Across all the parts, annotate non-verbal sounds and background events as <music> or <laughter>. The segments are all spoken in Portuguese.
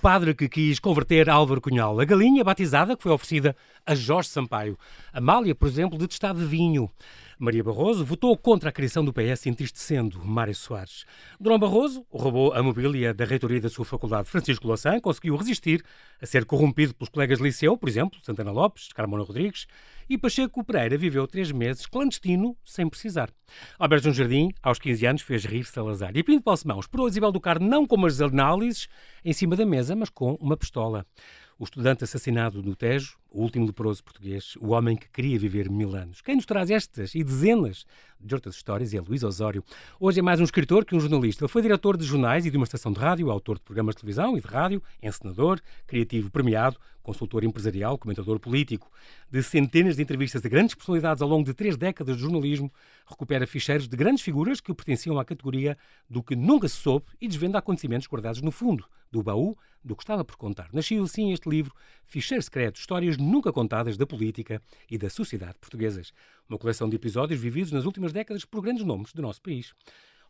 padre que quis converter Álvaro Cunhal. A galinha batizada que foi oferecida a Jorge Sampaio. Amália, por exemplo, detestava vinho. Maria Barroso votou contra a criação do PS, entristecendo Mário Soares. Durão Barroso roubou a mobília da reitoria da sua faculdade. Francisco Louçã conseguiu resistir a ser corrompido pelos colegas de liceu, por exemplo, Santana Lopes, Carmona Rodrigues, e Pacheco Pereira viveu três meses clandestino, sem precisar. Alberto João Jardim, aos 15 anos, fez rir Salazar. E Pinto Balsemão esperou Isabel do Carmo não com as análises em cima da mesa, mas com uma pistola o estudante assassinado no Tejo, o último leproso português, o homem que queria viver mil anos. Quem nos traz estas e dezenas de outras histórias é Luís Osório. Hoje é mais um escritor que um jornalista. Ele foi diretor de jornais e de uma estação de rádio, autor de programas de televisão e de rádio, encenador, criativo premiado, consultor empresarial, comentador político. De centenas de entrevistas a grandes personalidades ao longo de três décadas de jornalismo, recupera ficheiros de grandes figuras que pertenciam à categoria do que nunca se soube e desvenda acontecimentos guardados no fundo do baú do que estava por contar. Nasceu assim este livro, Ficheiro Secreto, histórias nunca contadas da política e da sociedade portuguesas. Uma coleção de episódios vividos nas últimas décadas por grandes nomes do nosso país.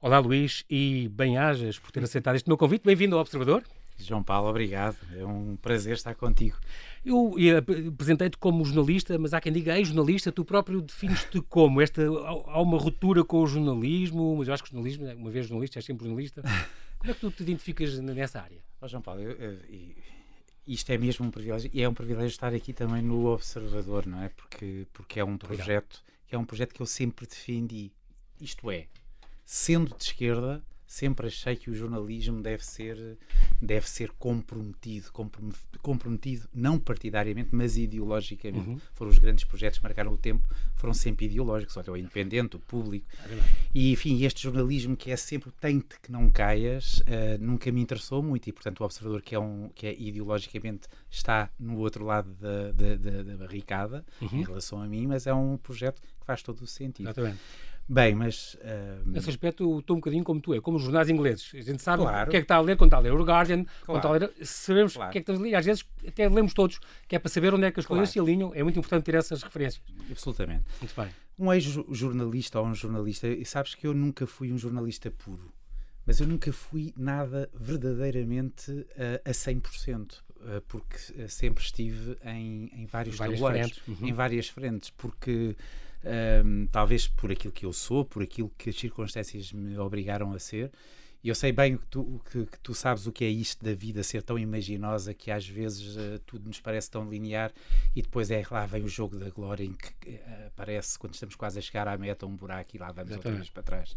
Olá Luís e bem-ajas por ter aceitado este meu convite. Bem-vindo ao Observador. João Paulo, obrigado. É um prazer estar contigo. Eu apresentei-te como jornalista, mas há quem diga ex-jornalista, tu próprio defines-te como? Esta, há uma ruptura com o jornalismo, mas eu acho que o jornalismo, uma vez jornalista, és sempre jornalista. <laughs> Como é que tu te identificas nessa área? Oh, João Paulo, eu, eu, isto é mesmo um privilégio e é um privilégio estar aqui também no Observador, não é? Porque, porque é um projeto que é um projeto que eu sempre defendi. Isto é, sendo de esquerda, sempre achei que o jornalismo deve ser, deve ser comprometido, comprometido não partidariamente, mas ideologicamente. Uhum. Foram os grandes projetos que marcaram o tempo, foram sempre ideológicos, olha, o independente, o público. É e, enfim, este jornalismo que é sempre tente que não caias, uh, nunca me interessou muito e, portanto, o observador que é, um, que é ideologicamente está no outro lado da, da, da, da barricada uhum. em relação a mim, mas é um projeto que faz todo o sentido. Exatamente. Bem, mas. Uh... Nesse aspecto, estou um bocadinho como tu é, como os jornais ingleses. A gente sabe claro. o que é que está a ler quando está a ler o Guardian, claro. quando está a ler. Sabemos claro. o que é que estamos a ler. Às vezes até lemos todos, que é para saber onde é que as coisas se alinham. É muito importante ter essas referências. Absolutamente. Muito bem. Um ex-jornalista ou um jornalista, e sabes que eu nunca fui um jornalista puro, mas eu nunca fui nada verdadeiramente uh, a 100%. Uh, porque uh, sempre estive em, em vários tabuleiros, uhum. em várias frentes, porque um, talvez por aquilo que eu sou, por aquilo que as circunstâncias me obrigaram a ser. E eu sei bem que tu, que, que tu sabes o que é isto da vida ser tão imaginosa que às vezes uh, tudo nos parece tão linear e depois é lá vem o jogo da glória em que uh, aparece quando estamos quase a chegar à meta um buraco e lá vamos outra vez para trás.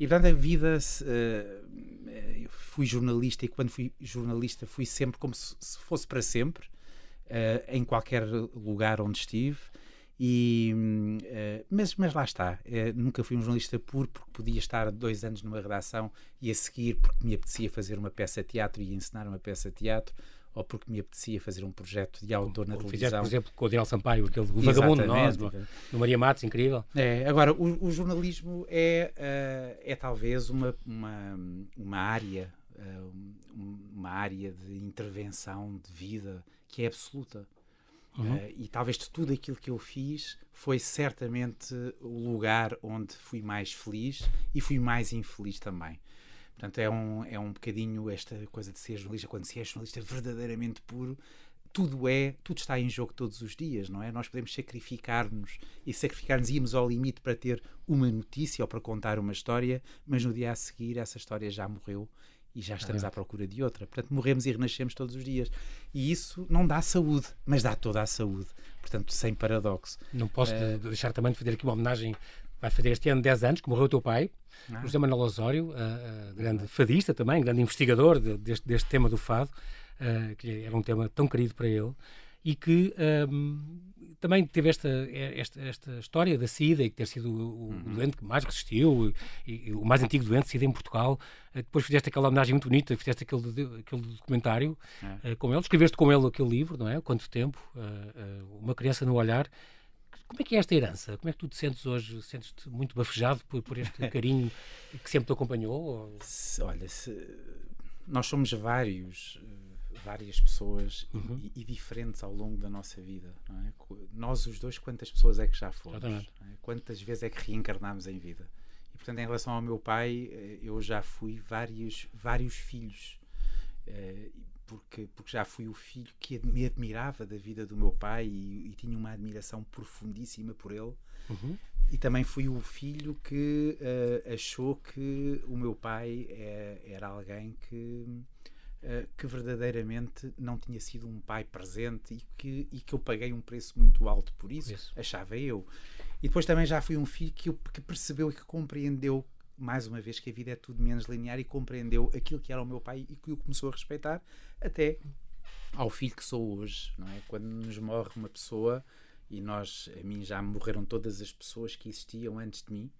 E portanto a vida, uh, fui jornalista e quando fui jornalista fui sempre como se, se fosse para sempre, em qualquer lugar onde estive. E, uh, mas, mas lá está, uh, nunca fui um jornalista puro porque podia estar dois anos numa redação e a seguir porque me apetecia fazer uma peça de teatro e ensinar uma peça de teatro ou porque me apetecia fazer um projeto de autor na Como televisão. Fizeste, por exemplo, com o Adriel Sampaio, aquele o vagabundo nós, no, no Maria Matos, incrível. É, agora, o, o jornalismo é, uh, é talvez uma, uma, uma área, uma área de intervenção de vida que é absoluta. Uhum. Uh, e talvez de tudo aquilo que eu fiz foi certamente o lugar onde fui mais feliz e fui mais infeliz também. Portanto, é um, é um bocadinho esta coisa de ser jornalista, quando se é jornalista verdadeiramente puro, tudo é, tudo está em jogo todos os dias, não é? Nós podemos sacrificar-nos e sacrificar-nos, íamos ao limite para ter uma notícia ou para contar uma história, mas no dia a seguir essa história já morreu e já estamos à procura de outra. Portanto, morremos e renascemos todos os dias. E isso não dá saúde, mas dá toda a saúde. Portanto, sem paradoxo. Não posso uh, deixar também de fazer aqui uma homenagem. Vai fazer este ano 10 anos que morreu o teu pai, ah. José Manuel Osório, uh, uh, grande fadista também, grande investigador de, deste, deste tema do fado, que era um tema tão querido para ele e que um, também teve esta, esta, esta história da SIDA e ter sido o, uhum. doente que mais resistiu e, e, o mais antigo doente, SIDA em Portugal. Uh, depois fizeste aquela homenagem muito bonita, fizeste aquele, aquele documentário é. uh, com ele, escreveste com ele aquele livro, não é? Quanto tempo? Uh, uma criança no olhar. Como é que é esta herança? Como é que tu te sentes hoje? Sentes-te muito bafejado por, por este <laughs> carinho que sempre te acompanhou? Ou... Olha, se... nós somos vários várias pessoas uhum. e, e, diferentes ao longo da nossa vida. É? Nós, os dois, quantas pessoas é que já fomos? É? Quantas vezes é que reencarnámos em vida? E, portanto, em relação ao meu pai, eh, eu já fui vários, vários filhos. Eh, porque, porque já fui o filho que me admirava da vida do meu pai e, e tinha uma admiração profundíssima por ele. Uhum. E também fui o filho que uh, achou que o meu pai é, era alguém que, uh, que verdadeiramente não tinha sido um pai presente e que, e que eu paguei um preço muito alto por isso, isso. achava eu. E depois também já fui um filho que, que percebeu e que compreendeu mais uma vez que a vida é tudo menos linear e compreendeu aquilo que era o meu pai e que o começou a respeitar até ao filho que sou hoje, não é? Quando nos morre uma pessoa e nós, a mim já morreram todas as pessoas que existiam antes de mim,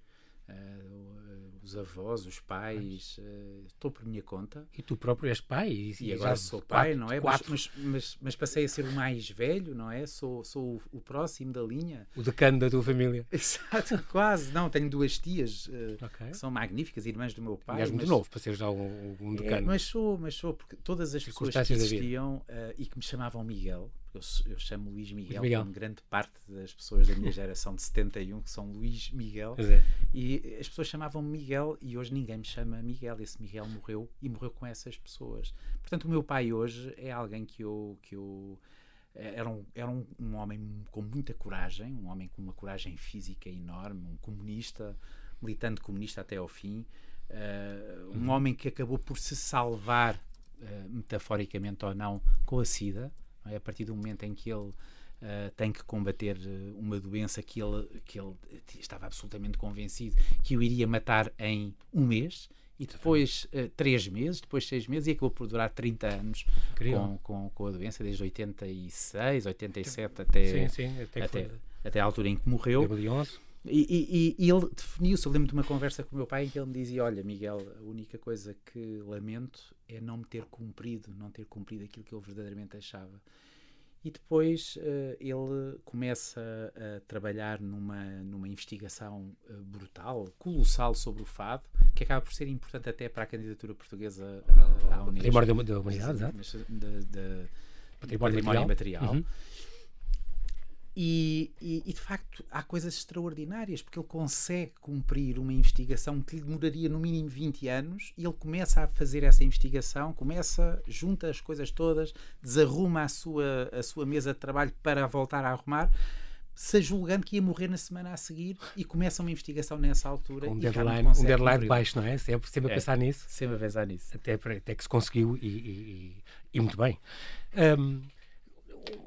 Uh, os avós, os pais, uh, estou por minha conta. E tu próprio és pai? E, e agora sou pai, quatro, não é? Mas, mas, mas, mas, passei a ser o mais velho, não é? Sou, sou o, o próximo da linha. O decano da tua família. <laughs> Exato, quase. Não, tenho duas tias uh, okay. que são magníficas, irmãs do meu pai. És muito novo para ser já um, um é, decano. É, mas sou, mas sou, porque todas as pessoas que existiam e que me chamavam Miguel, eu, eu chamo Luís Miguel, Miguel. como grande parte das pessoas da minha geração de 71 que são Luís Miguel. É. E as pessoas chamavam-me Miguel e hoje ninguém me chama Miguel. Esse Miguel morreu e morreu com essas pessoas. Portanto, o meu pai hoje é alguém que eu. Que eu eh, era um, era um, um homem com muita coragem, um homem com uma coragem física enorme, um comunista, militante comunista até ao fim, uh, um uhum. homem que acabou por se salvar, uh, metaforicamente ou não, com a SIDA. É? A partir do momento em que ele uh, tem que combater eh, uma doença que ele, que ele estava absolutamente convencido que o iria matar em um mês, e depois uh, três meses, depois seis meses, e acabou por durar 30 anos com, com, com, a doença, desde 86, 87 até, sim, sim, até, até, até, a altura em que morreu. E, e, e, ele definiu-se. Eu lembro de uma conversa com o meu pai em que ele me dizia: Olha, Miguel, a única coisa que lamento é não me ter cumprido, não ter cumprido aquilo que eu verdadeiramente achava. E depois uh, ele começa a trabalhar numa, numa investigação uh, brutal, colossal sobre o fado, que acaba por ser importante até para a candidatura portuguesa à, à Unesco. Património da Humanidade, exato. Património, património material. Uhum. E, e, e, de facto há coisas extraordinárias porque ele consegue cumprir uma investigação que lhe demoraria no mínimo 20 anos e ele começa a fazer essa investigação, começa, junta as coisas todas, desarruma a sua, a sua mesa de trabalho para voltar a arrumar, se julgando que ia morrer na semana a seguir e começa uma investigação nessa altura. Um deadline, um deadline baixo, não é? Sempre, sempre a é, pensar nisso. Sempre a pensar nisso. Até, até que se conseguiu e, e, e muito bem. Um,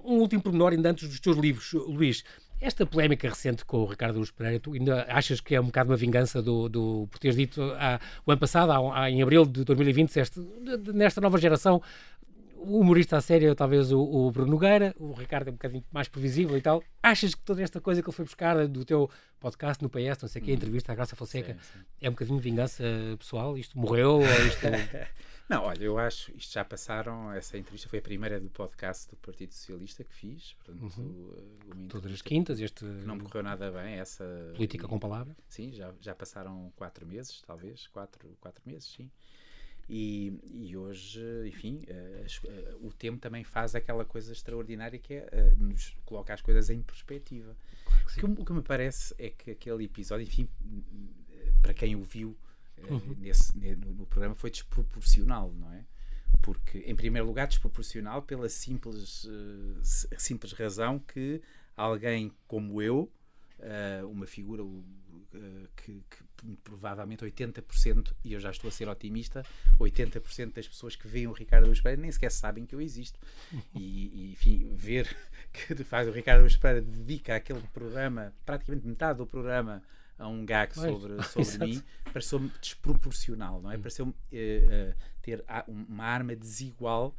um último pormenor ainda antes dos teus livros, Luís. Esta polémica recente com o Ricardo Luz Pereira, tu ainda achas que é um bocado uma vingança do, do por teres dito há, o ano passado, há, em abril de 2020, disseste, nesta nova geração, o humorista a sério é talvez o, o, Bruno Nogueira, o Ricardo é um bocadinho mais previsível e tal. Achas que toda esta coisa que ele foi buscar do teu podcast no PS, não sei o que, a hum. entrevista à Graça Fonseca, sim, sim. é um bocadinho vingança pessoal? Isto morreu? Isto... <laughs> Não, olha, eu acho, isto já passaram, essa entrevista foi a primeira do podcast do Partido Socialista que fiz, portanto, uhum. todas as quintas, este não me correu nada bem, essa política com palavra. Sim, já, já passaram quatro meses, talvez, quatro, quatro meses, sim. E, e hoje, enfim, uh, uh, o tempo também faz aquela coisa extraordinária que é uh, nos coloca as coisas em perspectiva. Claro que o, que, o que me parece é que aquele episódio, enfim, para quem o viu, uhum. nesse, no, no, programa foi desproporcional, não é? Porque, em primeiro lugar, desproporcional pela simples, uh, simples razão que alguém como eu, uh, uma figura uh, que, que, provavelmente 80%, e eu já estou a ser otimista, 80% das pessoas que veem o Ricardo Luz Pereira nem sequer sabem que eu existo. E, e enfim, ver <laughs> que de facto o Ricardo Luz Pereira dedica aquele programa, praticamente metade do programa, a um gag sobre, <laughs> sobre mim, pareceu-me desproporcional, não é? Hum. Pareceu-me uh, uh, ter uma arma desigual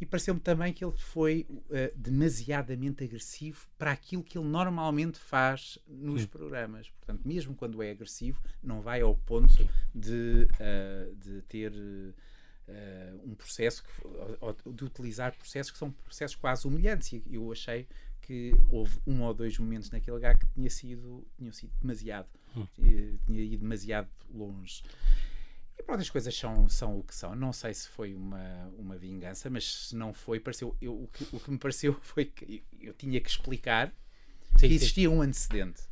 e pareceu-me também que ele foi uh, demasiadamente agressivo para aquilo que ele normalmente faz nos Sim. programas. Portanto, mesmo quando é agressivo, não vai ao ponto de, de ter. um processo que, de utilizar processos que são processos quase humilhantes e eu achei que houve um ou dois momentos naquele lugar que tinha sido, tinham sido demasiado, hum. tinha ido demasiado longe. E pronto, as coisas são, são o que são. Não sei se foi uma, uma vingança, mas se não foi, pareceu, eu, o, que, o que me pareceu <laughs> foi que eu tinha que explicar sim, que existia sim. um antecedente.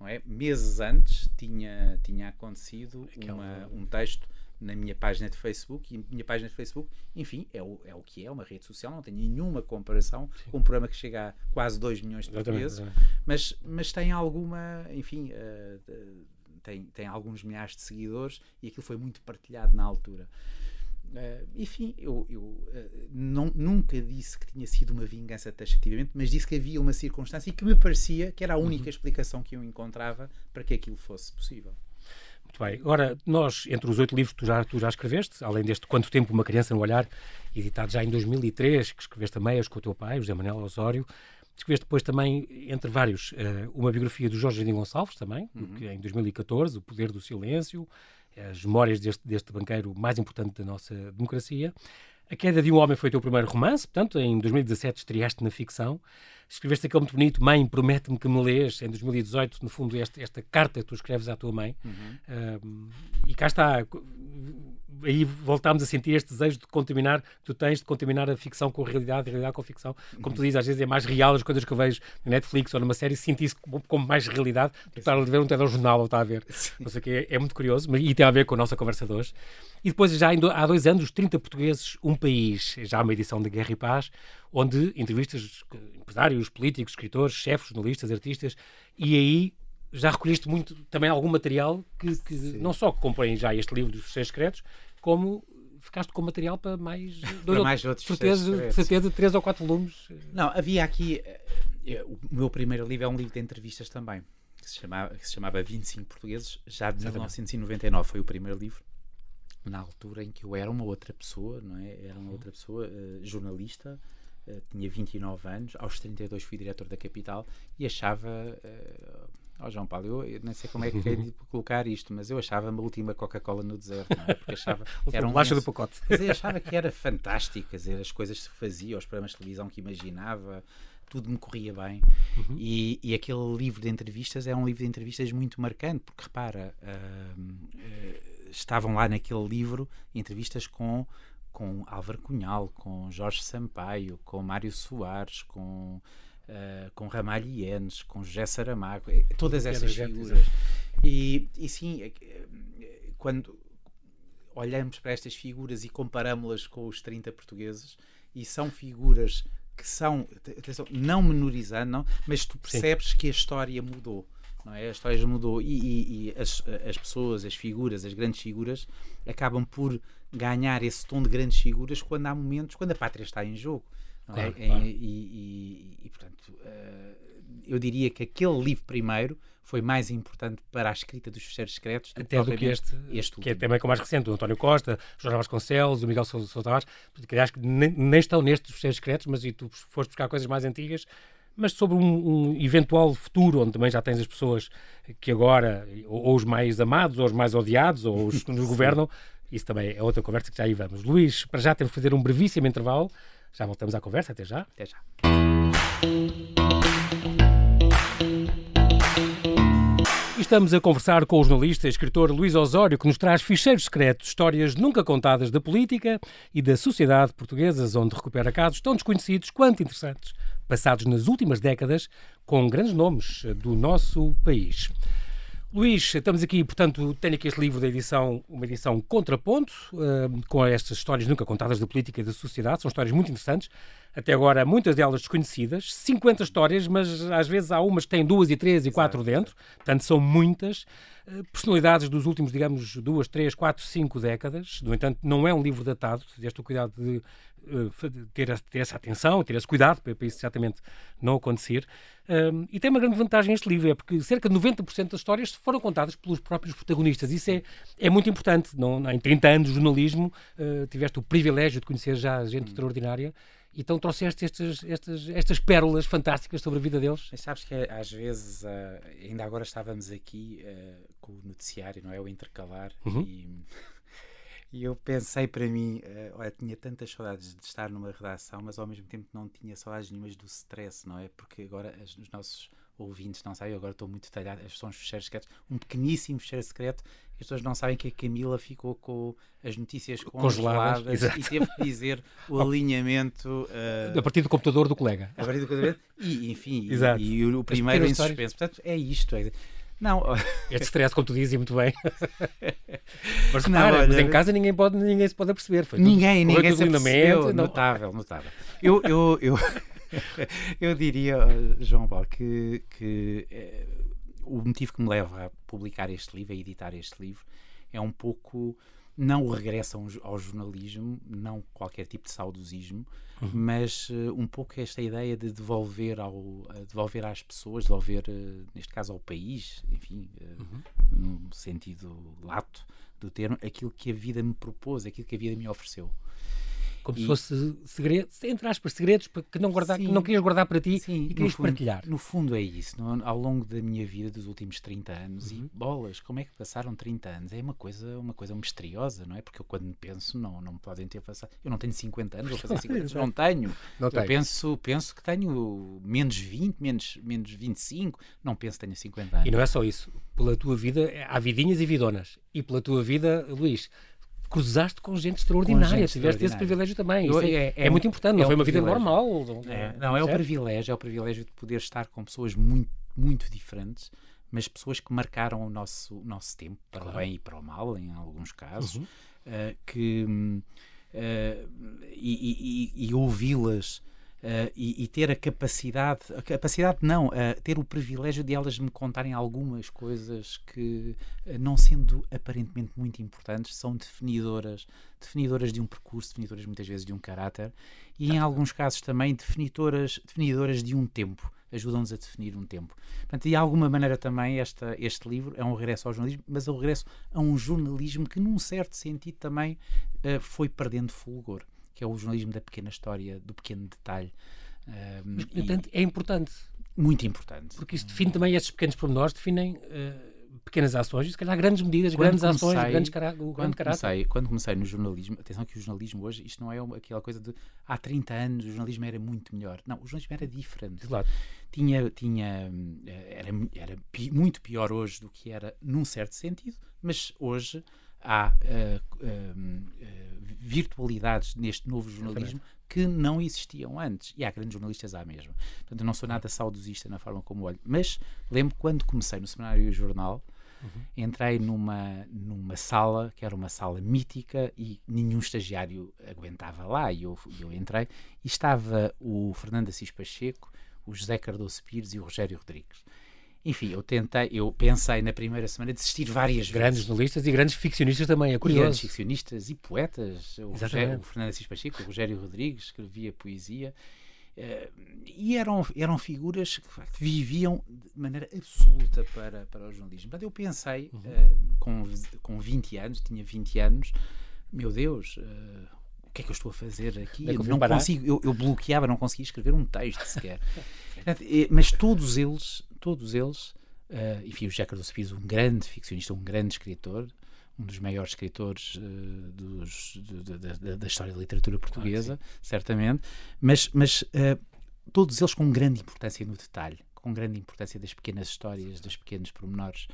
Não é? Meses antes tinha, tinha acontecido uma, um texto na minha página de Facebook e a minha página de Facebook, enfim, é o, é o que é, uma rede social, não tem nenhuma comparação Sim. com um programa que chega a quase 2 milhões de portugueses, mas, mas tem alguma, enfim, uh, tem, tem alguns milhares de seguidores e aquilo foi muito partilhado na altura. Uh, enfim, eu, eu uh, não, nunca disse que tinha sido uma vingança taxativamente, mas disse que havia uma circunstância e que me parecia que era a única uhum. explicação que eu encontrava para que aquilo fosse possível. Muito bem. Agora, nós, entre os oito livros que tu já, tu já escreveste, além deste Quanto Tempo Uma Criança no Olhar, editado já em 2003, que escreveste a meias com o teu pai, José Manuel Osório, escreveste depois também, entre vários, uh, uma biografia do Jorge Jardim Gonçalves, também, uhum. que, em 2014, O Poder do Silêncio, as memórias deste, deste banqueiro mais importante da nossa democracia. A Queda de um Homem foi o teu primeiro romance, portanto, em 2017 estreaste na ficção. Escreveste aquele muito bonito, Mãe, promete-me que me lês, em 2018, no fundo, esta, esta carta que tu escreves à tua mãe. Uhum. e cá está, aí voltámos a sentir este desejo de contaminar, que tu tens de contaminar a ficção com a realidade, a realidade com a ficção. Como tu dizes, às vezes é mais real as coisas que eu vejo na Netflix ou numa série, sinto isso como, como mais realidade do que estar a ver um telejornal ou estar a ver. Não sei o que, é, é muito curioso, mas, e tem a ver com a nossa conversa de hoje. E depois, já em, há dois anos, os 30 portugueses, um país, já uma edição de Guerra e Paz, onde entrevistas empresários, políticos, escritores, chefes, jornalistas, artistas, e aí já recolheste muito também algum material que, que não só compõem já este livro dos seis secretos, como ficaste com material para mais dois para mais outros certeza, certeza três ou quatro volumes. Não, havia aqui eh, o meu primeiro livro é um livro de entrevistas também que se chamava, que se chamava 25 portugueses, já de Exatamente. 1999 foi o primeiro livro na altura em que eu era uma outra pessoa, não é? Era uma outra pessoa, uh, jornalista, uh, tinha 29 anos, aos 32 fui diretor da Capital e achava uh, Oh, João Paulo, eu, eu nem sei como é que é de colocar isto, mas eu achava-me a última Coca-Cola no deserto, não é? Porque achava <laughs> era um do pacote. Eu achava que era fantástico, quer dizer, as coisas que se fazia, os programas de televisão que imaginava, tudo me corria bem. Uhum. E, e, aquele livro de entrevistas é um livro de entrevistas muito marcante, porque repara, uh, uh, estavam lá naquele livro entrevistas com com Álvaro Cunhal, com Jorge Sampaio, com Mário Soares, com uh, com Ramalho Ienes, com José Saramago, eh, todas essas figuras. E, e sim, eh, quando olhamos para estas figuras e comparamos-las com os 30 portugueses, e são figuras que são, atenção, não menorizando, não, mas tu percebes sim. que a história mudou. Não é? A história mudou e, e, e as, as pessoas, as figuras, as grandes figuras, acabam por ganhar esse tom de grandes figuras quando há momentos, quando a pátria está em jogo. Claro, é? claro. E, e, e, portanto, uh, eu diria que aquele livro primeiro foi mais importante para a escrita dos fecheiros secretos do Até que, do que este, este que é também com mais recente, o António Costa, o Jorge Vasconcelos, o Miguel Sousa Tavares, que acho que nem, nem, estão nestes fecheiros secretos, mas e tu foste buscar coisas mais antigas, mas sobre um, um, eventual futuro onde também já tens as pessoas que agora, ou, ou os mais amados, ou os mais odiados, ou os que nos <laughs> governam, isso também é outra conversa que já aí vamos. Luís, para já temos que fazer um brevíssimo intervalo, já voltamos à conversa, até já. Até já. Estamos a conversar com o jornalista e escritor Luís Osório, que nos traz ficheiros secretos, histórias nunca contadas da política e da sociedade portuguesas, onde recupera casos tão desconhecidos quanto interessantes, passados nas últimas décadas, com grandes nomes do nosso país. Luís, estamos aqui, portanto, tenho aqui este livro da edição, uma edição contraponto, uh, com estas histórias nunca contadas da política e da sociedade. São histórias muito interessantes, até agora muitas delas desconhecidas. 50 histórias, mas às vezes há umas que têm duas e três e quatro dentro, portanto são muitas. Uh, personalidades dos últimos, digamos, duas, três, quatro, cinco décadas. No entanto, não é um livro datado, tiveste o cuidado de uh, ter, ter, essa atenção, ter esse cuidado para, para isso exatamente não acontecer. Um, e tem uma grande vantagem este livro, é porque cerca de 90% das histórias foram contadas pelos próprios protagonistas. Isso é, é muito importante. Não, em 30 anos de jornalismo, uh, tiveste o privilégio de conhecer já gente hum. extraordinária. Então trouxeste estas, estas, estas pérolas fantásticas sobre a vida deles? Mas sabes que às vezes, uh, ainda agora estávamos aqui uh, com o noticiário, não é? O intercalar, uhum. e e eu pensei para mim, uh, olha, tinha tantas saudades de estar numa redação, mas ao mesmo tempo não tinha saudades nenhumas do stress, não é? Porque agora as, os nossos ouvintes não sabem, eu agora estou muito detalhado, estes são os fecheiros secretos, um pequeníssimo fecheiro secreto, as pessoas não sabem que a Camila ficou com as notícias congeladas, congeladas e teve que dizer <laughs> o alinhamento uh, a partir do computador do colega. A partir do computador e enfim, e, e, o, primeiro em suspenso. Portanto, é isto. É, Não. Este stress, como tu dizes, muito bem. <laughs> mas não, olha, mas em casa ninguém, pode, ninguém se pode perceber. Foi ninguém, tudo, ninguém se percebeu. Notável, notável. Eu, eu, eu, <laughs> eu diria, João Paulo, que, que é, o motivo que me leva a publicar este livro, a editar este livro, é um pouco não o regresso ao jornalismo, não qualquer tipo de saudosismo, uhum. mas uh, um pouco esta ideia de devolver, ao, uh, devolver às pessoas, devolver, uh, neste caso ao país, enfim, uhum. no sentido lato do termo, aquilo que a vida me propôs, aquilo que a vida me ofereceu. Como e... se fosse segredos, entre aspas, segredos que não, guardar, que não querias guardar para ti sim, e querias fundo, partilhar. No fundo é isso. No, ao longo da minha vida, dos últimos 30 anos, uhum. e bolas, como é que passaram 30 anos? É uma coisa, uma coisa misteriosa, não é? Porque eu quando penso, não, não me podem ter passado. Eu não tenho 50 anos, vou fazer <laughs> 50 anos, não tenho. Não eu penso, penso que tenho menos 20, menos, menos 25, não penso que tenho 50 anos. E não é só isso. Pela tua vida, há vidinhas e vidonas. E pela tua vida, Luís, cruzaste com gente extraordinária, com gente tiveste esse privilégio também. Eu, é, é, é, muito importante, não é foi uma vida normal. É, não, é o privilégio, é o privilégio de poder estar com pessoas muito, muito diferentes, mas pessoas que marcaram o nosso, o nosso tempo, para claro. o bem e para o mal, em alguns casos, uhum. uh, que, uh, e, e, e ouvi-las Uh, e, e, ter a capacidade, a capacidade não, uh, ter o privilégio de elas me contarem algumas coisas que, uh, não sendo aparentemente muito importantes, são definidoras, definidoras de um percurso, definidoras muitas vezes de um caráter e em alguns casos também definidoras, definidoras de um tempo, ajudam-nos a definir um tempo. Portanto, de alguma maneira também esta, este livro é um regresso ao jornalismo, mas é um regresso a um jornalismo que num certo sentido também foi perdendo fulgor que é o jornalismo da pequena história, do pequeno detalhe. Mas, portanto, é importante. Muito importante. Porque isso define também, esses pequenos pormenores definem uh, pequenas ações se calhar grandes medidas, quando grandes comecei, ações, grandes cara quando grande caráter. Comecei, quando comecei no jornalismo, atenção que o jornalismo hoje, isto não é aquela coisa de há 30 anos o jornalismo era muito melhor. Não, o jornalismo era diferente. Claro. Tinha, tinha, eh, era, era muito pior hoje do que era num certo sentido, mas hoje há uh, uh, virtualidades neste novo jornalismo que não existiam antes. E há grandes jornalistas à mesma. Portanto, eu não sou nada saudosista na forma como olho. Mas lembro quando comecei no Semanário e o Jornal, uhum. entrei numa, numa sala que era uma sala mítica e nenhum estagiário aguentava lá. E eu, eu entrei e estava o Fernando Assis Pacheco, o José Cardoso Pires e o Rogério Rodrigues. Enfim, eu tentei, eu pensei na primeira semana desistir várias grandes vezes. Grandes novelistas e grandes ficcionistas também, é curioso. grandes ficcionistas e poetas. O, Rogério, o Fernando Assis Pacheco, o Rogério Rodrigues escrevia poesia. Uh, e eram, eram figuras que viviam de maneira absoluta para, para o jornalismo. Portanto, eu pensei, uhum. uh, com, com 20 anos, tinha 20 anos, meu Deus, uh, o que é que eu estou a fazer aqui? Eu não consigo, eu, eu, bloqueava, não conseguia escrever um texto sequer. <laughs> Mas todos eles todos eles, uh, enfim, o Jacques Cardoso um grande ficcionista, um grande escritor, um dos maiores escritores uh, dos, de, de, de, da história da literatura portuguesa, ah, certamente, mas, mas uh, todos eles com grande importância no detalhe, com grande importância das pequenas histórias, dos pequenos pormenores.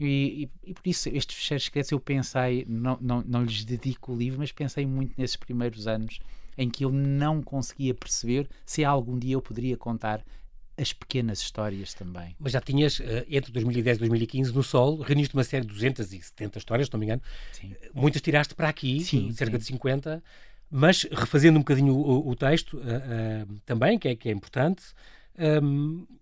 E, e, e, por isso, estes fecheiros secretos, eu pensei, não, não, não lhes dedico o livro, mas pensei muito nesses primeiros anos em que eu não conseguia perceber se algum dia eu poderia contar as pequenas histórias também. Mas já tinhas, eh, entre 2010 e 2015, no Sol, reuniste uma série de 270 histórias, se não me engano. Sim. Muitas tiraste para aqui, sim, cerca sim. de 50, mas refazendo um bocadinho o, o texto uh, uh, também, que é, que é importante, um, ehm,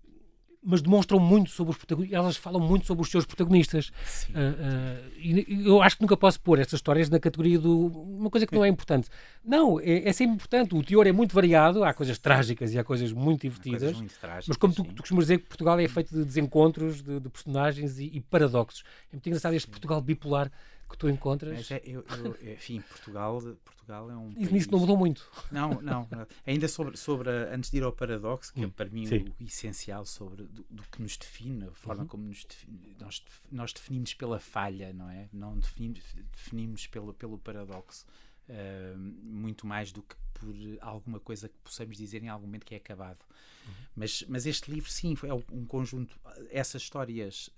mas demonstram muito sobre os protagonistas, elas falam muito sobre os seus protagonistas. Uh, uh, e eu acho que nunca posso pôr estas histórias na categoria de uma coisa que não é importante. Não, é, é, sempre importante. O teor é muito variado, há coisas trágicas e há coisas muito divertidas. Coisas muito trágicas, mas como tu, tu costumas dizer que Portugal é feito de desencontros, de, de personagens e, e, paradoxos. É muito engraçado este Portugal bipolar que tu encontras. Mas é, eu, eu, enfim, Portugal, Portugal é um. País... Isso não mudou muito. Não, não. Ainda sobre, sobre antes de ir ao paradoxo, que é hum, para mim Sim. o essencial sobre do, do, que nos define, a forma uhum. como nos define, nós, nós definimos pela falha, não é? Não definimos, definimos pelo, pelo paradoxo. Uh, muito mais do que por alguma coisa que possamos dizer em algum momento que é acabado. Uhum. Mas, mas este livro, sim, é um conjunto. Essas histórias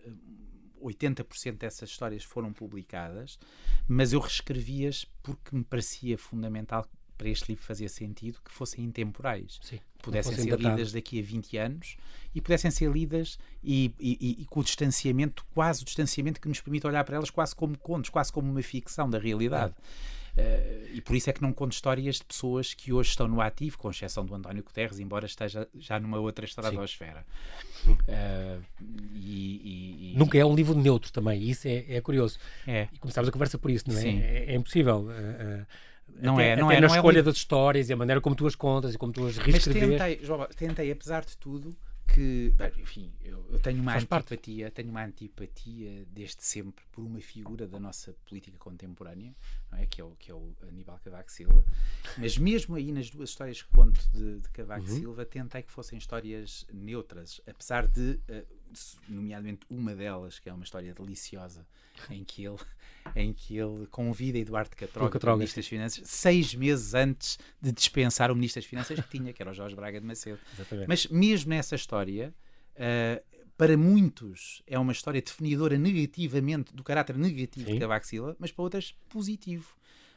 80% dessas histórias foram publicadas, mas eu reescrevi-as porque me parecia fundamental para este livro fazer sentido que fossem intemporais. Sim. pudessem ser datado. lidas daqui a 20 anos e pudessem ser lidas e, e, e, com o distanciamento, quase o distanciamento que nos permite olhar para elas quase como contos, quase como uma ficção da realidade. É. Uh, e por isso é que não conto histórias de pessoas que hoje estão no ativo, com exceção do António Guterres, embora esteja já numa outra estratosfera. Uh, e, e, Nunca é um livro neutro também, isso é, é curioso. É. E começámos a conversa por isso, não é? É, é, impossível. Uh, não até, é, não até é, na não escolha é das histórias e a maneira como tu as contas e como tu as reescreves. Mas tentei, João, tentei, apesar de tudo, que, bem, enfim, eu, eu, tenho uma Faz antipatia, parte. tenho uma antipatia desde sempre por uma figura da nossa política contemporânea, é? que, é o, que é o Aníbal Cavaco Silva. Mas mesmo aí nas duas histórias que conto de, de Cavaco uhum. Silva, tentei que fossem histórias neutras, apesar de, uh, nomeadamente uma delas, que é uma história deliciosa, em que ele em que ele convida Eduardo Catroga, o Ministro das Finanças, seis meses antes de dispensar o Ministro das Finanças que tinha, que era o Jorge Braga de Macedo. Exatamente. Mas mesmo nessa história, uh, para muitos é uma história definidora negativamente, do caráter negativo Sim. de Cavaco Silva, mas para outras positivo.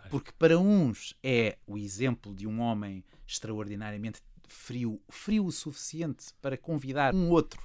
Porque para uns é o exemplo de um homem extraordinariamente frio, frio o suficiente para convidar um outro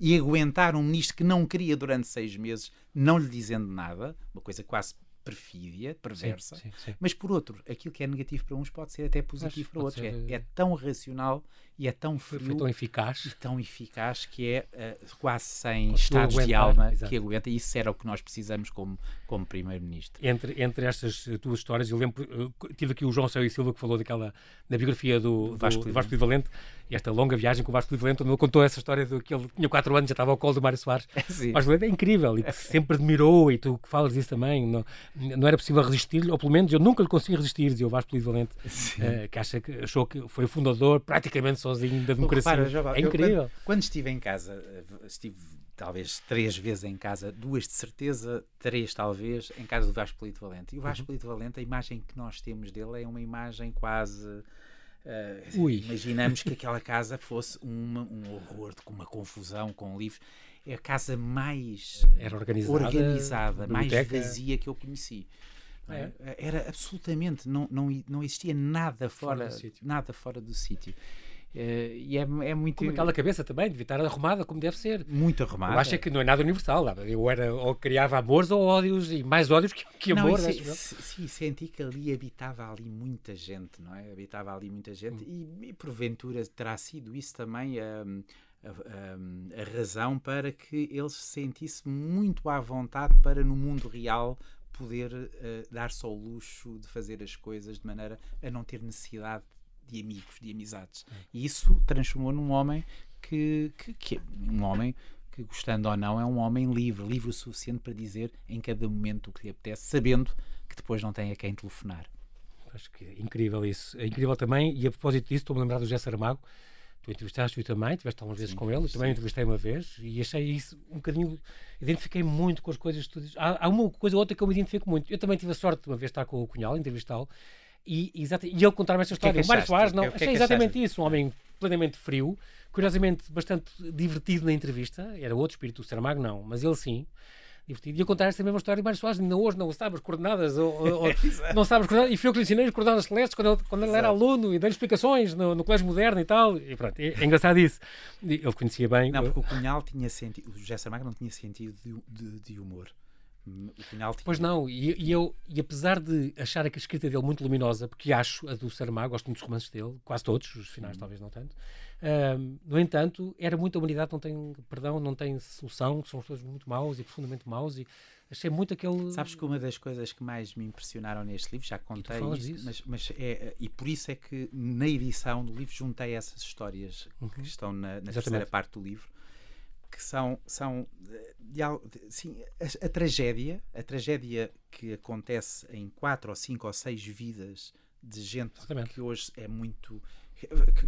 e aguentar um ministro que não queria durante seis meses, não lhe dizendo nada, uma coisa quase perfídia, perversa, sim, sim, sim. mas por outro, aquilo que é negativo para uns pode ser até positivo mas para outros. Ser... É, é, tão racional e é tão frio, foi tão eficaz, tão eficaz que é uh, quase sem estados aguentar, de alma exatamente. que aguenta. E isso era o que nós precisamos como, como primeiro-ministro. Entre, entre estas duas histórias, eu lembro, uh, tive aqui o João Céu e Silva que falou daquela na biografia do, do Vasco, do, Vasco Valente e esta longa viagem com o Vasco Valente, onde ele contou essa história de que ele tinha 4 anos já estava ao colo do Mário Soares. <laughs> Sim. Vasco Valente é incrível e que sempre admirou, e tu que falas disso também, não, não era possível resistir-lhe, ou pelo menos eu nunca lhe consegui resistir, dizia o Vasco Valente, uh, que acha que achou que foi o fundador praticamente sozinho da democracia. Repara, é incrível. Eu, quando, quando, estive em casa, eh, estive talvez três vezes em casa, duas de certeza, três talvez, em casa do Vasco Polito Valente. E o Vasco uhum. Polito Valente, a imagem que nós temos dele é uma imagem quase. Uh, imaginamos que aquela casa fosse uma, um horror, com uma confusão, com livros. É a casa mais Era organizada, organizada mais vazia que eu conheci. É? Era absolutamente, não, não, não existia nada fora, fora nada fora do sítio. Uh, e é, é muito. Como aquela cabeça também, devia estar arrumada como deve ser. Muito arrumada. Eu acho é que não é nada universal. Eu era, ou criava amores ou ódios, e mais ódios que, que amor. Não, sim, senti que ali habitava ali muita gente, não é? Habitava ali muita gente, hum. e, e, porventura terá sido isso também a, a, a, a razão para que ele se sentisse muito à vontade para no mundo real poder uh, dar-se ao luxo de fazer as coisas de maneira a não ter necessidade de amigos, de amizades. É. E isso transformou num homem que, que, que é um homem que, gostando ou não, é um homem livre, livre o suficiente para dizer em cada momento o que lhe apetece, sabendo que depois não tem a quem telefonar. Acho que é incrível isso. É incrível também, e a propósito disso, estou-me a lembrar do José Saramago. Tu entrevistaste-o também, estiveste algumas vezes com ele, sim. também entrevistei uma vez e achei isso um bocadinho. Identifiquei muito com as coisas que tu dizes. Há, há uma coisa ou outra que eu me identifico muito. Eu também tive a sorte de uma vez estar com o Cunhal, entrevistá-lo, e, exata, e ele contar-me esta história. Que é que o Mário Soares não. Que, achei exatamente achaste? isso, um homem plenamente frio, curiosamente bastante divertido na entrevista. Era outro espírito, o Saramago não, mas ele sim divertido. E a contar esta mesma história, Mário Soares ainda hoje não sabe as coordenadas, ou, ou <laughs> não sabe as coordenadas, e foi eu que lhe ensinei as coordenadas celestes quando ele, quando ele era aluno e dei-lhe explicações no, no Colégio Moderno e tal. E pronto, é, é engraçado isso. Ele conhecia bem. Não, porque o Cunhal tinha sentido, o José Saramago não tinha sentido de, de, de humor. O final tinha... Pois não, e, e, eu, e apesar de achar a escrita dele muito luminosa, porque acho a do Saramago, gosto muito dos romances dele, quase todos, os finais uhum. talvez não tanto, uh, no entanto, era muita humanidade, não tem perdão, não tem solução, são todos muito maus e profundamente maus, e achei muito aquele... Sabes que uma das coisas que mais me impressionaram neste livro, já contei isto, mas, mas é, e por isso é que na edição do livro juntei essas histórias uhum. que estão na, na terceira parte do livro, que são, são de, de, sim, a, a, tragédia, a tragédia que acontece em quatro ou cinco ou seis vidas de gente Exatamente. que hoje é muito que,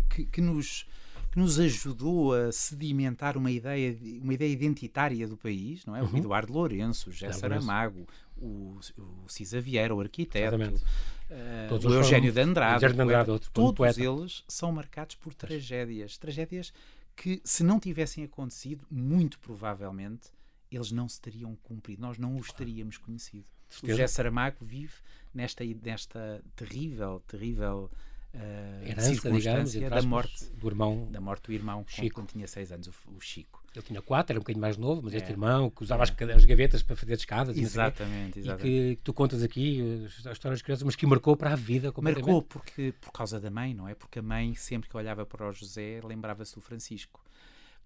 que, que, nos que nos ajudou a sedimentar uma ideia uma ideia identitária do país, não é? Uhum. O Eduardo Lourenço, o José Saramago, o, o Cisa Vieira, o arquiteto, uh, o Eugênio de Andrade, de Andrade outro, todos eles são marcados por tragédias, tragédias que, se não tivessem acontecido, muito provavelmente eles não se teriam cumprido, nós não os teríamos conhecido. O José Saramago vive nesta, nesta terrível, terrível uh, Herança, digamos, da morte do irmão, da morte do irmão Chico. quando tinha seis anos, o, o, Chico. Ele tinha quatro, era um bocadinho mais novo, mas é. este irmão que usava é. as, gavetas para fazer escadas exatamente, e, exatamente. e que, que, tu contas aqui a história das crianças, mas que marcou para a vida Marcou porque, por causa da mãe, não é? Porque a mãe, sempre que olhava para o José, lembrava-se do Francisco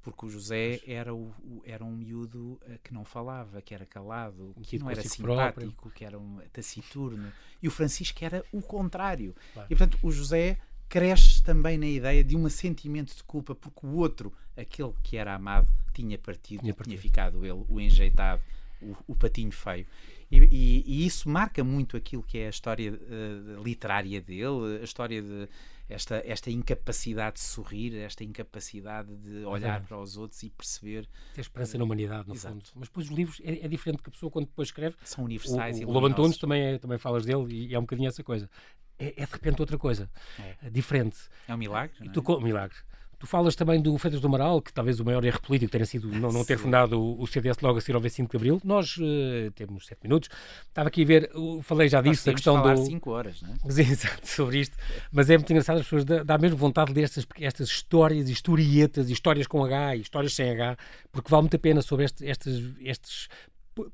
porque o José era, o, era um miúdo uh, que não falava, que era calado, que não era simpático, próprio. que era um taciturno. E o Francisco era o contrário. Claro. E portanto o José cresce também na ideia de um sentimento de culpa porque o outro, aquele que era amado, tinha partido, tinha, partido. tinha ficado ele, o enjeitado, o, o patinho feio. E, e, e, isso marca muito aquilo que é a história uh, literária dele, a história de esta, esta incapacidade de sorrir, esta incapacidade de olhar para os outros e perceber. Ter esperança na humanidade, no exato. fundo. Mas depois os livros é, é, diferente que a pessoa quando depois escreve. São universais o, e O Lobo Antunes também, é, também falas dele e é um bocadinho essa coisa. É, é de repente outra coisa. É. Diferente. É um milagre. E tu, um milagre. Tu falas também do Freitas do Amaral, que talvez o maior erro político tenha sido não, não ter fundado o, CDS logo a seguir ao 25 de Abril. Nós uh, temos sete minutos. Estava aqui a ver, falei já disso, a questão falar do... cinco horas, não é? <laughs> Exato, sobre isto. Mas é muito engraçado, as pessoas dá, mesmo vontade de ler estas, estas histórias, historietas, histórias com H e histórias sem H, porque vale muito a pena sobre este, estes, estes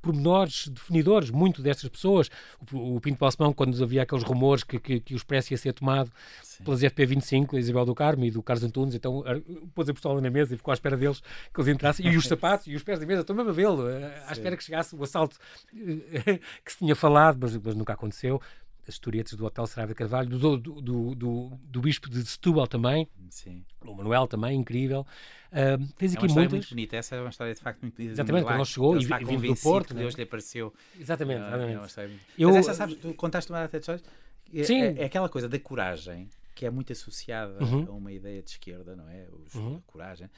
pormenores definidores, muito destas pessoas. O, o Pinto Balsemão, quando havia aqueles rumores que, que, que o Expresso ia ser tomado Sim. pelas FP25, a Isabel do Carmo e do Carlos Antunes, então pôs a pistola na mesa e ficou à espera deles que eles entrassem. E os <laughs> sapatos e os pés da mesa, estou mesmo a vê-lo, eh, à espera que chegasse o assalto eh, <laughs> que se tinha falado, mas, mas nunca aconteceu as historietas do Hotel Saraiva Carvalho, do, do, do, do, do Bispo de Setúbal também, Sim. o Manuel também, incrível. Uh, tens é aqui uma história muito bonita, essa é uma história de facto muito bonita. Exatamente, quando ele chegou ele e vindo do Porto. Deus lhe apareceu. Exatamente, exatamente. É uma história... Eu... Mas essa, sabes, tu contaste uma data de histórias, é, Sim. É, é, aquela coisa da coragem que é muito associada uhum. a uma ideia de esquerda, não é? Os, uhum. A coragem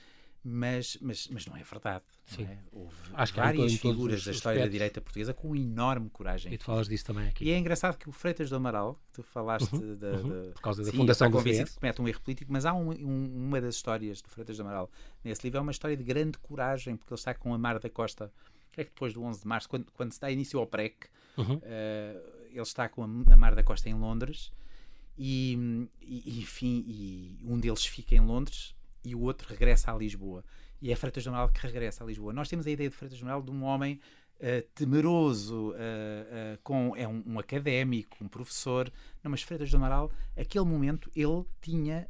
mas, mas, mas não é verdade. Não é? Houve Acho várias figuras da história da direita portuguesa com enorme coragem. E tu falas disso também aqui. E é engraçado que o Freitas do Amaral, tu falaste uhum, da, uhum. por causa da sim, fundação do que comete um erro político, mas há um, um, uma das histórias do Freitas do Amaral nesse livro é uma história de grande coragem, porque ele está com a Mar da Costa, que é que depois do 11 de março, quando, quando se dá início ao PREC, uhum. uh, ele está com a, a Mar da Costa em Londres e, e, enfim, e um deles fica em Londres e o outro regressa a Lisboa. E é Freitas do Amaral que regressa a Lisboa. Nós temos a ideia de Freitas do Amaral de um homem uh, temeroso, uh, uh, com, é um, um, académico, um professor. Não, mas Freitas do Amaral, aquele momento, ele tinha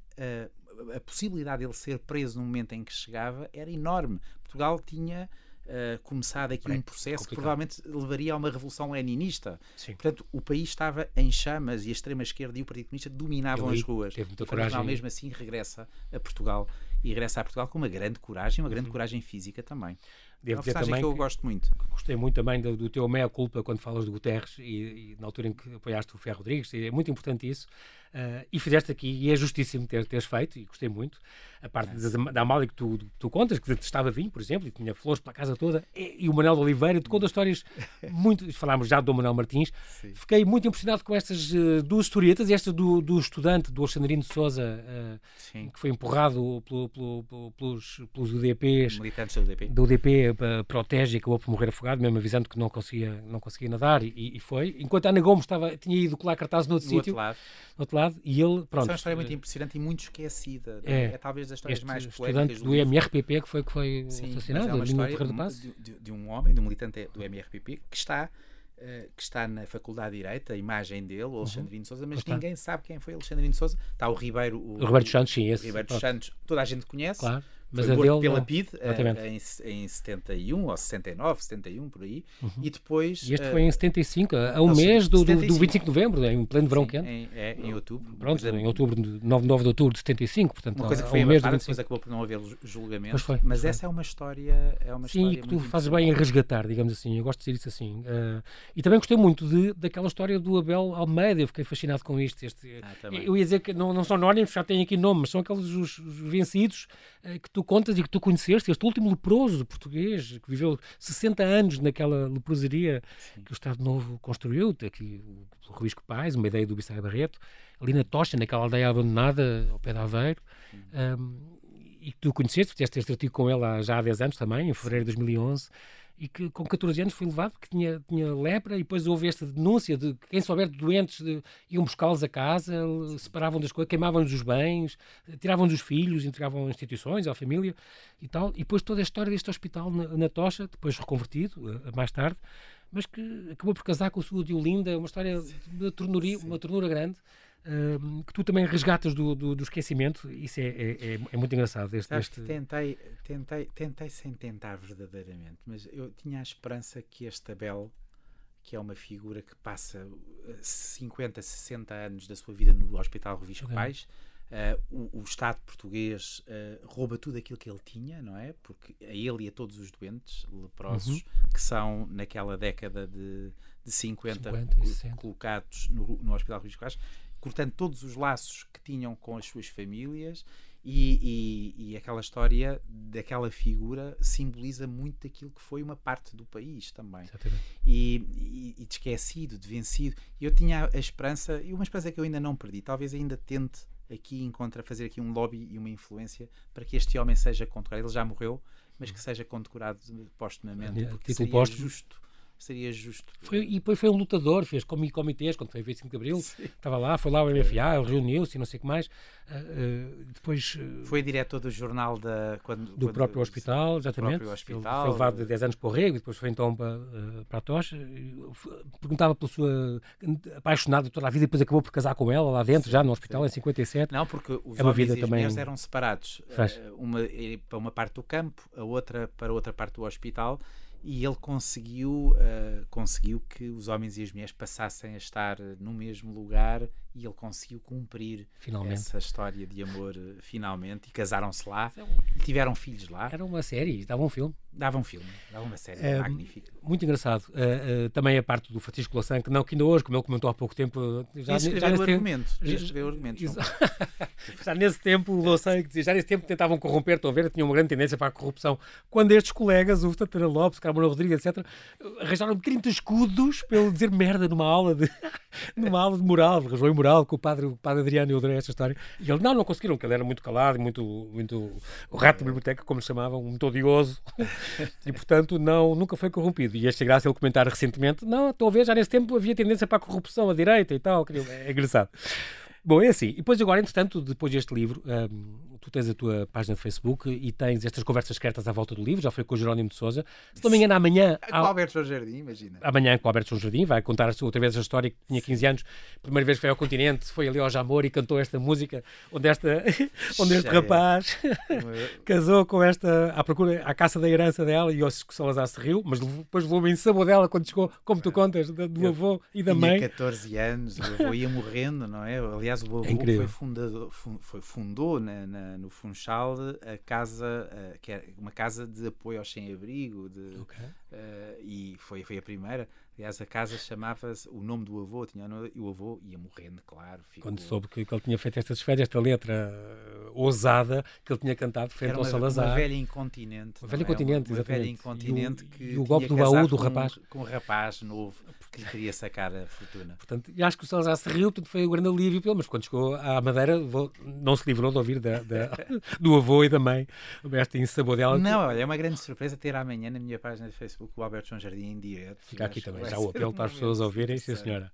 a possibilidade de ele ser preso no momento em que chegava era enorme. Portugal tinha uh, começado aqui um processo complicado. que provavelmente levaria a uma revolução leninista. Sim. Portanto, o país estava em chamas e a extrema-esquerda e o Partido Comunista dominavam as ruas. Teve muita coragem. mesmo assim, regressa a Portugal e regressa a Portugal com uma grande coragem, uma grande uhum. coragem física também. Devo uma também que eu gosto muito. Gostei muito também do, do teu meia-culpa quando falas de Guterres e, e, na altura em que apoiaste o Ferro Rodrigues, é muito importante isso. Uh, e fizeste aqui, e é justíssimo ter, teres feito, e gostei muito. A parte é. da, Amália que tu, tu contas, que estava vinho, por exemplo, e tinha flores pela casa toda, e, e o Manuel de Oliveira, tu contas histórias <laughs> muito. Falámos já do Manuel Martins. Sim. Fiquei muito impressionado com estas uh, duas historietas, esta do, do estudante, do Alexandrino de Souza, uh, que foi empurrado pelo, pelo, pelo, pelos, pelos UDPs. Militantes do UDP. Do UDP protege e acabou por morrer afogado, mesmo avisando que não conseguia, não conseguia nadar, e, e foi. Enquanto a Ana Gomes estava, tinha ido colar cartazes no outro sítio. Outro lado. No outro lado e ele, pronto. Essa é uma história muito impressionante e muito esquecida. É, é talvez das histórias mais poéticas do, do MRPP que foi, que foi Sim, assassinado, é uma história de, de, de, um homem, de um militante do MRPP, que está Uh, que está na Faculdade de Direito, a imagem dele, o Alexandre uhum. Souza, mas ninguém sabe quem foi Alexandre Souza. Está o Ribeiro. O, o Ribeiro dos Santos, sim, esse. O Ribeiro dos Santos, toda a gente conhece. Claro. Mas foi a dele, pela PID uh, em, em 71 ou 69, 71 por aí. Uhum. E depois. E este uh, foi em 75, a um mês do, do, do 25 de novembro, em pleno verão quente. Em, é, em outubro. Pronto, em outubro, 9, 9 de outubro de 75. Portanto, uma coisa que foi um mês depois acabou por não haver julgamento. Foi, mas foi. essa é uma história. É uma Sim, que tu fazes bem em resgatar, digamos assim. Eu gosto de dizer isso assim. Uh, e também gostei muito de, daquela história do Abel Almeida. Eu fiquei fascinado com isto. Este, ah, eu ia dizer que não, não são anónimos, já têm aqui nome, mas são aqueles os, os vencidos que tu contas e que tu conheces conheceste este último leproso português que viveu 60 anos naquela leprosaria Sim. que o Estado Novo construiu, aqui o Ruiz Pais, uma ideia do Bissai Barreto, ali na Tocha, naquela aldeia abandonada ao pé de Aveiro. Um, e que tu conheceste, fizeste este artigo com ela já há 10 anos também, em fevereiro de 2011. E que com 14 anos foi levado porque tinha, tinha lepra e depois houve esta denúncia de que quem souber de doentes de, iam buscá-los a casa, separavam das coisas, queimavam-lhes os bens, tiravam dos filhos, entregavam a instituições, à família e tal. E depois toda a história deste hospital na, na Tocha, depois reconvertido, mais tarde, mas que acabou por casar com a sua Diolinda, uma história de ternura, uma ternura grande. Que tu também resgatas do, do, do esquecimento, isso é, é, é, é muito engraçado. Este, este... Tentei, tentei, tentei sem tentar verdadeiramente, mas eu tinha a esperança que este Abel, que é uma figura que passa 50, 60 anos da sua vida no Hospital Revisco okay. Pais, Uh, o, o, Estado português uh, rouba tudo aquilo que ele tinha, não é? Porque a ele e a todos os doentes leprosos uhum. que são naquela década de, de 50, 50 colocados no, no Hospital Luís Castro, cortando todos os laços que tinham com as suas famílias e, e, e, aquela história daquela figura simboliza muito daquilo que foi uma parte do país também. E, e, de esquecido, de vencido. E eu tinha a esperança, e uma esperança que eu ainda não perdi, talvez ainda tente aqui encontra fazer aqui um lobby e uma influência para que este homem seja condecorado. Ele já morreu, mas que seja condecorado postumamente, porque seria posto. justo seria justo. Foi, e depois foi um lutador, fez comitês quando foi 25 de Abril, Sim. estava lá, foi lá ao MFA, reuniu-se e não sei o que mais. Uh, depois. Uh, foi diretor do jornal da. Quando, do quando, próprio hospital, exatamente. Próprio hospital, foi levado de 10 anos para o Rego e depois foi então para, para a Tocha. Perguntava pela sua. apaixonada toda a vida e depois acabou por casar com ela lá dentro, Sim. já no hospital, Sim. em 57. Não, porque os é uma vida também... eram separados. uma para uma parte do campo, a outra para outra parte do hospital e ele conseguiu, uh, conseguiu que os homens e as mulheres passassem a estar no mesmo lugar e ele conseguiu cumprir finalmente. essa história de amor uh, finalmente e casaram-se lá é e tiveram filhos lá. Era uma série, dava um filme. Dava um filme, dava uma série é, magnífica. Muito engraçado. Uh, também a parte do Francisco Louçã, que não que ainda hoje, como ele comentou há pouco tempo, já, já, já argumento, tempo, o argumento. já nesse tempo, o Louçã, já nesse tempo tentavam corromper, estão a ver, tinham uma grande tendência para a corrupção. Quando estes colegas, o Tatara Lopes, Carmona Rodrigues, etc., arranjaram 30 escudos ele dizer merda numa aula de, <laughs> numa aula de moral, de razão moral, com o padre, o padre Adriano eu adorei esta história. E ele, não, não conseguiram, porque ele era muito calado, muito, muito o rato da biblioteca, como chamavam, muito odioso. <laughs> e, portanto, não, nunca foi corrompido. E achei graça ele comentar recentemente, não, ver, já nesse tempo havia tendência para a corrupção à direita e tal. É engraçado. Bom, é assim. E depois agora, entretanto, depois deste livro, um, tu tens a tua página de Facebook e tens estas conversas secretas à volta do livro, já foi com o Jerónimo de Souza. Se não me engano, amanhã... Com o Alberto João Jardim, imagina. Amanhã com o Alberto João Jardim, vai contar outra vez a história que tinha 15 anos, primeira vez foi ao continente, foi ali ao Jamor e cantou esta música, onde, esta, <laughs> onde este rapaz <laughs> casou com esta, à procura, à caça da herança dela e o Salazar se riu, mas depois levou-me em sabor dela quando chegou, como tu contas, do avô e da mãe. Tinha 14 anos, o avô ia morrendo, não é? Aliás, o avô é foi fundador, fundou na, na, no Funchal a casa, uh, que é uma casa de apoio aos sem-abrigo, okay. uh, e foi, foi a primeira. Aliás, a casa chamava-se, o nome do avô, tinha e o avô ia morrendo, claro. Ficou... Quando soube que, que, ele tinha feito estas férias, esta letra uh, ousada que ele tinha cantado frente Era uma, ao Salazar. Uma velha incontinente. Uma velha incontinente, uma, uma velha incontinente e o, que. E o golpe do baú do rapaz. Com, com um rapaz novo que lhe queria sacar a fortuna. Portanto, e acho que o Salazar se riu, portanto foi o grande alívio pelo, mas quando chegou à Madeira não se livrou de ouvir da, da, <laughs> do avô e da mãe esta insabor dela. Não, olha, é uma grande surpresa ter amanhã na minha página de Facebook o Alberto João Jardim em direto. Fica aqui também, já o apelo para as pessoas ouvirem, sim senhora.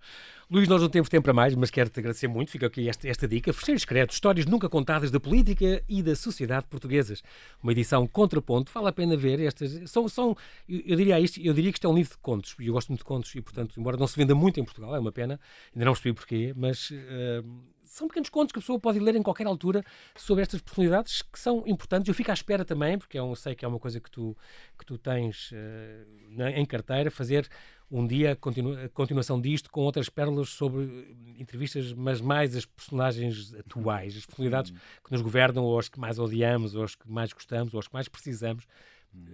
Luís, nós não temos tempo para mais, mas quero-te agradecer muito. Fica aqui esta, esta dica. Fecheiros Secretos, histórias nunca contadas da política e da sociedade portuguesas. Uma edição contraponto. Vale a pena ver estas. São, são eu, eu, diria isto, eu diria que isto é um livro de contos. E eu gosto muito de contos e, portanto, embora não se venda muito em Portugal, é uma pena. Ainda não percebi porquê, mas. Uh, são pequenos contos que a pessoa pode ler em qualquer altura sobre estas personalidades que são importantes. Eu fico à espera também, porque eu é sei que é uma coisa que tu, que tu tens uh, em carteira, fazer um dia a continuação disto com outras pérolas sobre entrevistas, mas mais as personagens atuais, as personalidades que nos governam, ou as que mais odiamos, ou as que mais gostamos, ou as que mais precisamos.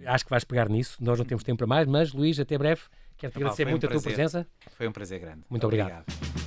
Acho que vais pegar nisso. Nós não temos tempo para mais, mas Luís, até breve. Quero-te tá agradecer muito um a tua presença. Foi um prazer grande. Muito obrigado. obrigado.